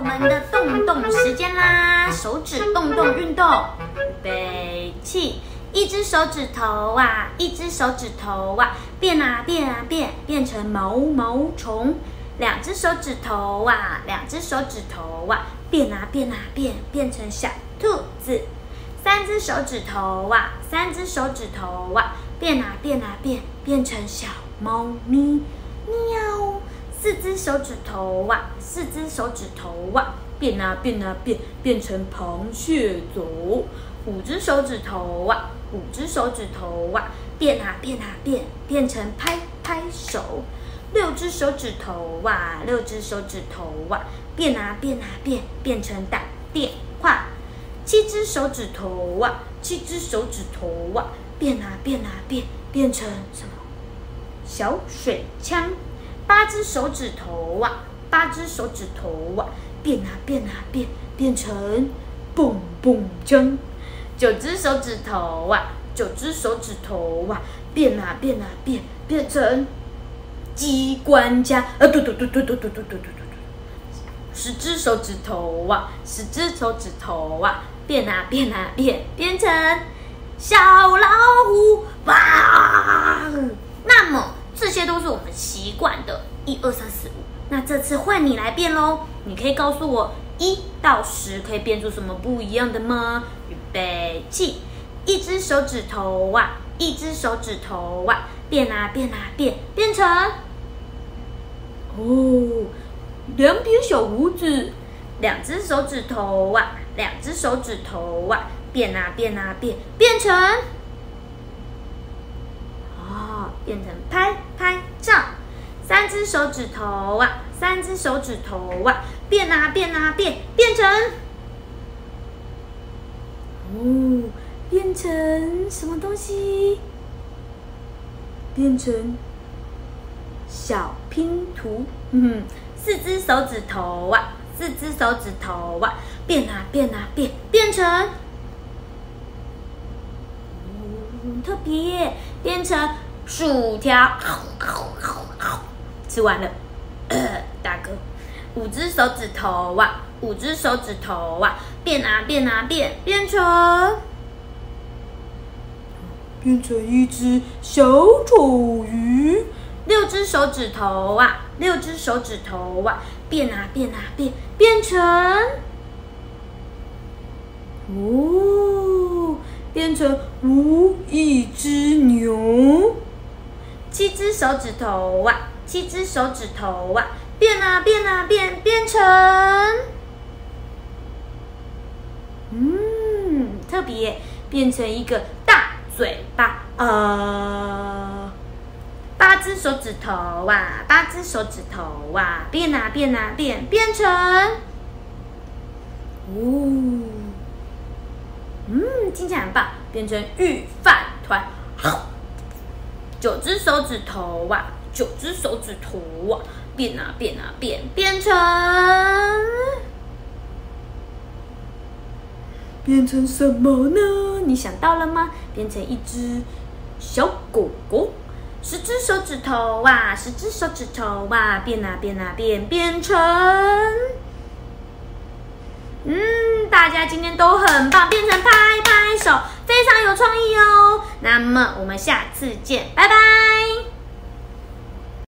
我们的动动时间啦，手指动动运动，预备起，一只手指头啊，一只手指头啊，变啊变啊变，变成毛毛虫。两只手指头啊，两只手指头啊，变啊变啊变，变成小兔子。三只手指头啊，三只手指头啊，变啊变啊变，变成小猫咪。喵。四只手指头啊，四只手指头啊，变啊变啊变，变成螃蟹走。五只手指头啊，五只手指头啊，变啊变啊变，变成拍拍手。六只手指头啊，六只手指头啊，变啊变啊变，变成打电话。七只手指头啊，七只手指头啊，变啊变啊变，变成什么？小水枪。八只手指头啊，八只手指头啊，变啊变啊变，变成蹦蹦枪。九只手指头啊，九只手指头啊，变啊变啊变，变成机关枪。啊，嘟嘟嘟嘟嘟嘟嘟嘟嘟嘟。十只手指头啊，十只手指头啊，变啊变啊变，变成小老虎。哇！那么。这些都是我们习惯的，一二三四五。那这次换你来变喽，你可以告诉我一到十可以变出什么不一样的吗？预备起，一只手指头啊，一只手指头啊，变啊变啊变，变成哦，两撇小胡子。两只手指头啊，两只手指头啊，变啊变啊变，变成。变成拍拍照，三只手指头啊，三只手指头啊，变啊变啊变，变成哦，变成什么东西？变成小拼图。嗯，四只手指头啊，四只手指头啊，变啊变啊变，变成，特别变成。薯条，吃完了，大哥，五只手指头啊，五只手指头啊，变啊变啊变，变成变成一只小丑鱼。六只手指头啊，六只手指头啊，变啊变啊变，变成哦，变成五一只牛。七只手指头啊，七只手指头啊，变啊变啊变，变成，嗯，特别变成一个大嘴巴。呃，八只手指头啊，八只手指头啊，变啊变啊变，变成，哦，嗯，听起来很棒，变成御饭团。九只手指头啊，九只手指头啊，变啊变啊变，变成变成什么呢？你想到了吗？变成一只小狗狗。十只手指头啊，十只手指头啊，变啊变啊变，变成嗯，大家今天都很棒，变成拍拍手。非常有创意哦，那么我们下次见，拜拜。